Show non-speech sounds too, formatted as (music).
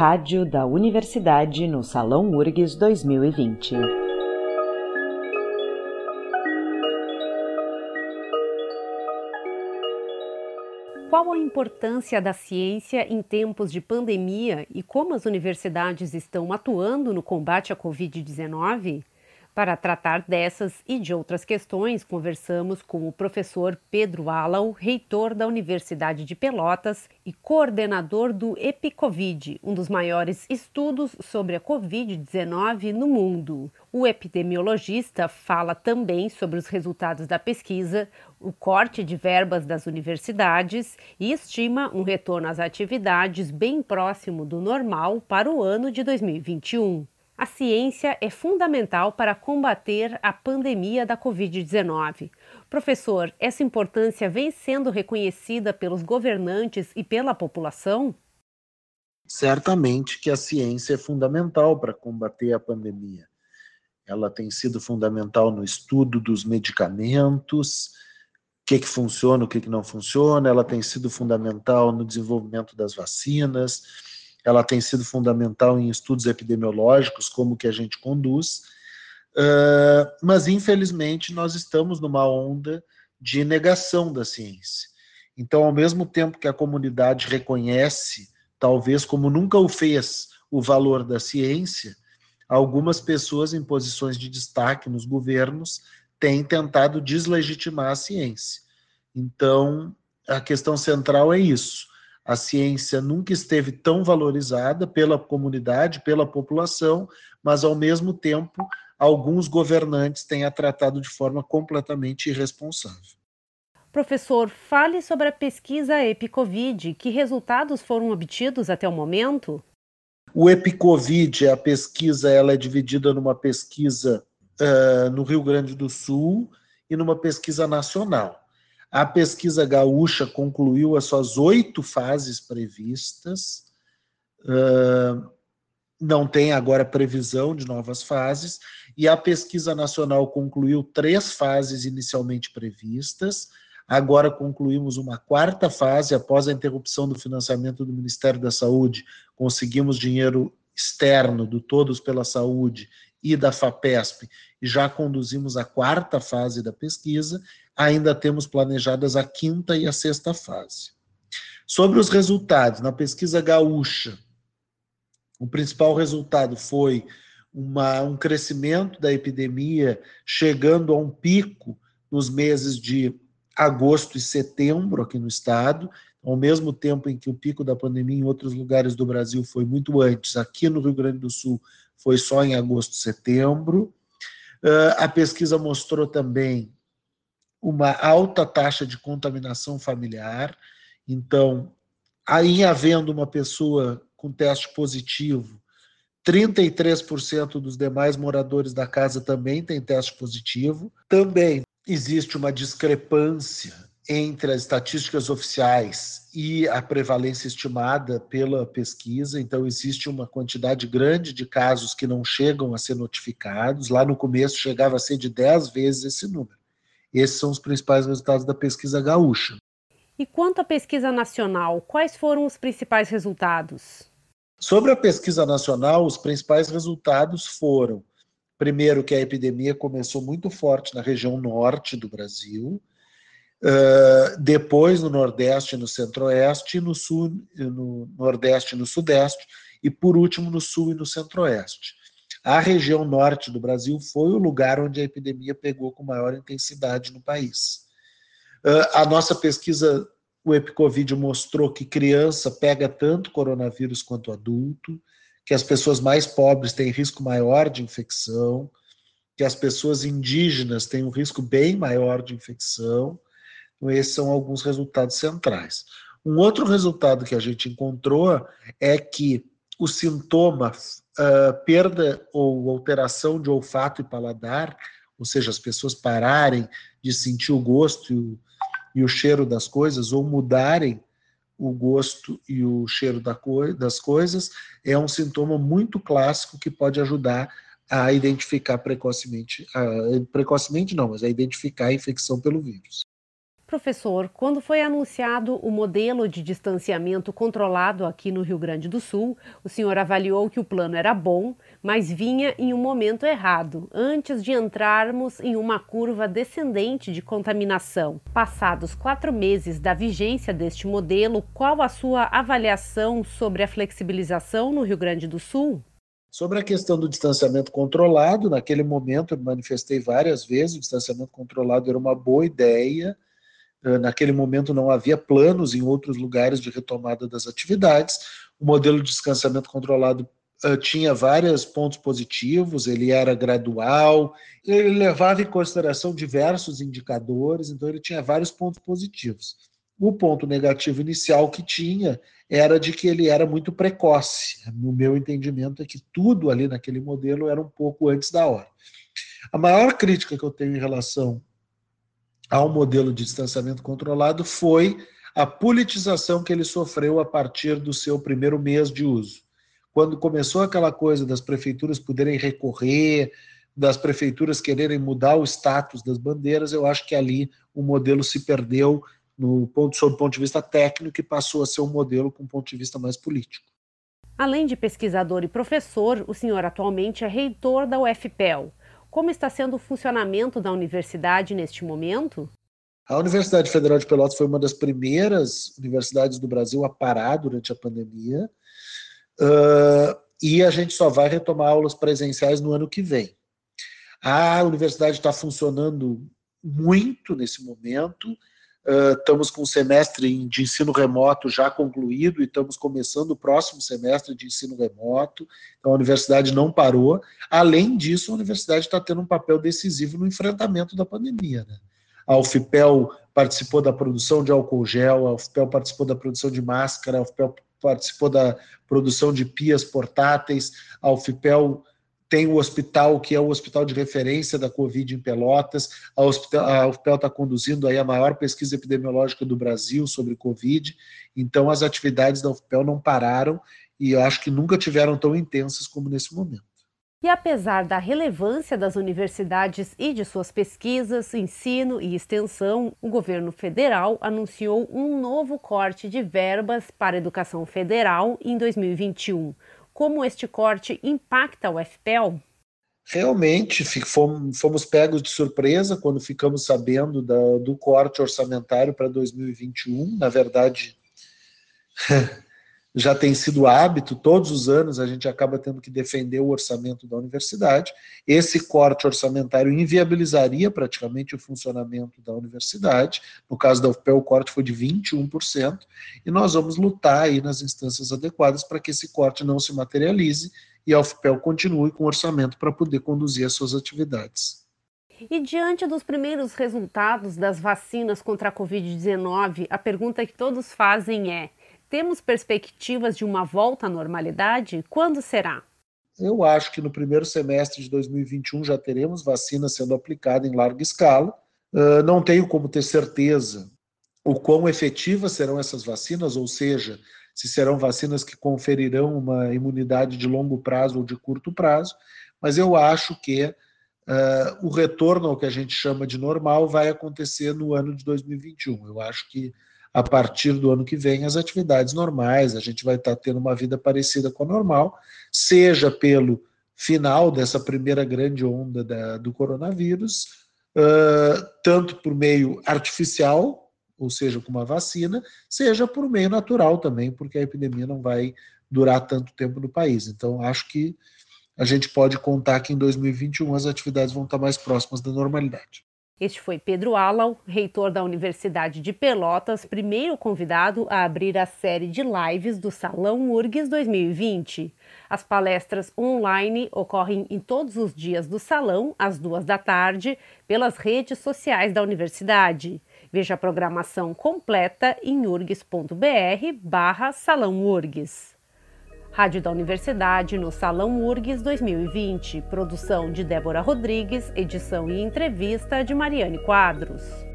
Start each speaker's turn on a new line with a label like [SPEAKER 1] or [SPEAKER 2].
[SPEAKER 1] Rádio da Universidade no Salão URGS 2020. Qual a importância da ciência em tempos de pandemia e como as universidades estão atuando no combate à Covid-19? Para tratar dessas e de outras questões, conversamos com o professor Pedro Alau, reitor da Universidade de Pelotas e coordenador do EpiCovid, um dos maiores estudos sobre a Covid-19 no mundo. O epidemiologista fala também sobre os resultados da pesquisa, o corte de verbas das universidades e estima um retorno às atividades bem próximo do normal para o ano de 2021 a ciência é fundamental para combater a pandemia da Covid-19. Professor, essa importância vem sendo reconhecida pelos governantes e pela população?
[SPEAKER 2] Certamente que a ciência é fundamental para combater a pandemia. Ela tem sido fundamental no estudo dos medicamentos, o que, que funciona, o que, que não funciona, ela tem sido fundamental no desenvolvimento das vacinas ela tem sido fundamental em estudos epidemiológicos, como que a gente conduz, uh, mas infelizmente nós estamos numa onda de negação da ciência. Então, ao mesmo tempo que a comunidade reconhece, talvez como nunca o fez, o valor da ciência, algumas pessoas em posições de destaque nos governos têm tentado deslegitimar a ciência. Então, a questão central é isso a ciência nunca esteve tão valorizada pela comunidade, pela população, mas ao mesmo tempo alguns governantes têm a tratado de forma completamente irresponsável.
[SPEAKER 1] Professor, fale sobre a pesquisa EpiCovid. Que resultados foram obtidos até o momento?
[SPEAKER 2] O EpiCovid, a pesquisa, ela é dividida numa pesquisa uh, no Rio Grande do Sul e numa pesquisa nacional. A pesquisa gaúcha concluiu as suas oito fases previstas. Não tem agora previsão de novas fases, e a pesquisa nacional concluiu três fases inicialmente previstas. Agora concluímos uma quarta fase, após a interrupção do financiamento do Ministério da Saúde, conseguimos dinheiro externo do Todos pela Saúde e da FAPESP, e já conduzimos a quarta fase da pesquisa, ainda temos planejadas a quinta e a sexta fase. Sobre os resultados, na pesquisa gaúcha, o principal resultado foi uma, um crescimento da epidemia, chegando a um pico nos meses de agosto e setembro aqui no estado, ao mesmo tempo em que o pico da pandemia em outros lugares do Brasil foi muito antes, aqui no Rio Grande do Sul foi só em agosto setembro. Uh, a pesquisa mostrou também uma alta taxa de contaminação familiar. Então, aí havendo uma pessoa com teste positivo, 33% dos demais moradores da casa também têm teste positivo. Também existe uma discrepância entre as estatísticas oficiais e a prevalência estimada pela pesquisa. Então, existe uma quantidade grande de casos que não chegam a ser notificados. Lá no começo chegava a ser de 10 vezes esse número. Esses são os principais resultados da pesquisa gaúcha.
[SPEAKER 1] E quanto à pesquisa nacional, quais foram os principais resultados?
[SPEAKER 2] Sobre a pesquisa nacional, os principais resultados foram, primeiro, que a epidemia começou muito forte na região norte do Brasil, depois no Nordeste e no Centro-Oeste, no Sul, no Nordeste e no Sudeste, e por último no Sul e no Centro-Oeste. A região norte do Brasil foi o lugar onde a epidemia pegou com maior intensidade no país. Ah, a nossa pesquisa, o EpiCovid, mostrou que criança pega tanto coronavírus quanto adulto, que as pessoas mais pobres têm risco maior de infecção, que as pessoas indígenas têm um risco bem maior de infecção. Então, esses são alguns resultados centrais. Um outro resultado que a gente encontrou é que o sintoma uh, perda ou alteração de olfato e paladar, ou seja, as pessoas pararem de sentir o gosto e o, e o cheiro das coisas, ou mudarem o gosto e o cheiro da co das coisas, é um sintoma muito clássico que pode ajudar a identificar precocemente, precocemente não, mas a identificar a infecção pelo vírus.
[SPEAKER 1] Professor, quando foi anunciado o modelo de distanciamento controlado aqui no Rio Grande do Sul, o senhor avaliou que o plano era bom, mas vinha em um momento errado, antes de entrarmos em uma curva descendente de contaminação. Passados quatro meses da vigência deste modelo, qual a sua avaliação sobre a flexibilização no Rio Grande do Sul?
[SPEAKER 2] Sobre a questão do distanciamento controlado, naquele momento eu manifestei várias vezes, o distanciamento controlado era uma boa ideia, naquele momento não havia planos em outros lugares de retomada das atividades. O modelo de descansamento controlado uh, tinha vários pontos positivos, ele era gradual, ele levava em consideração diversos indicadores, então ele tinha vários pontos positivos. O ponto negativo inicial que tinha era de que ele era muito precoce. No meu entendimento é que tudo ali naquele modelo era um pouco antes da hora. A maior crítica que eu tenho em relação ao modelo de distanciamento controlado foi a politização que ele sofreu a partir do seu primeiro mês de uso. Quando começou aquela coisa das prefeituras poderem recorrer, das prefeituras quererem mudar o status das bandeiras, eu acho que ali o modelo se perdeu no ponto, sob o ponto de vista técnico e passou a ser um modelo com um ponto de vista mais político.
[SPEAKER 1] Além de pesquisador e professor, o senhor atualmente é reitor da UFPEL. Como está sendo o funcionamento da universidade neste momento?
[SPEAKER 2] A Universidade Federal de Pelotas foi uma das primeiras universidades do Brasil a parar durante a pandemia. Uh, e a gente só vai retomar aulas presenciais no ano que vem. A universidade está funcionando muito nesse momento Estamos com o semestre de ensino remoto já concluído e estamos começando o próximo semestre de ensino remoto. Então, a universidade não parou. Além disso, a universidade está tendo um papel decisivo no enfrentamento da pandemia. Né? A UFPEL participou da produção de álcool gel, a UFPEL participou da produção de máscara, a UFPEL participou da produção de pias portáteis, a UFPEL tem o hospital que é o hospital de referência da Covid em Pelotas, a, hospital, está conduzindo aí a maior pesquisa epidemiológica do Brasil sobre Covid, então as atividades da UFPEL não pararam e eu acho que nunca tiveram tão intensas como nesse momento.
[SPEAKER 1] E apesar da relevância das universidades e de suas pesquisas, ensino e extensão, o governo federal anunciou um novo corte de verbas para a educação federal em 2021 como este corte impacta o FPEL?
[SPEAKER 2] Realmente fomos, pegos de surpresa quando ficamos sabendo do corte orçamentário para 2021. Na verdade, (laughs) já tem sido hábito, todos os anos a gente acaba tendo que defender o orçamento da universidade. Esse corte orçamentário inviabilizaria praticamente o funcionamento da universidade. No caso da UFPE, o corte foi de 21%, e nós vamos lutar aí nas instâncias adequadas para que esse corte não se materialize e a UFPEL continue com orçamento para poder conduzir as suas atividades.
[SPEAKER 1] E diante dos primeiros resultados das vacinas contra a Covid-19, a pergunta que todos fazem é: temos perspectivas de uma volta à normalidade? Quando será?
[SPEAKER 2] Eu acho que no primeiro semestre de 2021 já teremos vacina sendo aplicada em larga escala. Uh, não tenho como ter certeza o quão efetivas serão essas vacinas, ou seja, se serão vacinas que conferirão uma imunidade de longo prazo ou de curto prazo, mas eu acho que uh, o retorno ao que a gente chama de normal vai acontecer no ano de 2021. Eu acho que a partir do ano que vem as atividades normais, a gente vai estar tendo uma vida parecida com a normal, seja pelo final dessa primeira grande onda da, do coronavírus, uh, tanto por meio artificial, ou seja, com uma vacina, seja por meio natural também, porque a epidemia não vai durar tanto tempo no país. Então, acho que a gente pode contar que em 2021 as atividades vão estar mais próximas da normalidade.
[SPEAKER 1] Este foi Pedro Alau, reitor da Universidade de Pelotas, primeiro convidado a abrir a série de lives do Salão URGS 2020. As palestras online ocorrem em todos os dias do salão, às duas da tarde, pelas redes sociais da universidade. Veja a programação completa em urgs.br barra Salão URGS. Rádio da Universidade no Salão URGS 2020. Produção de Débora Rodrigues, edição e entrevista de Mariane Quadros.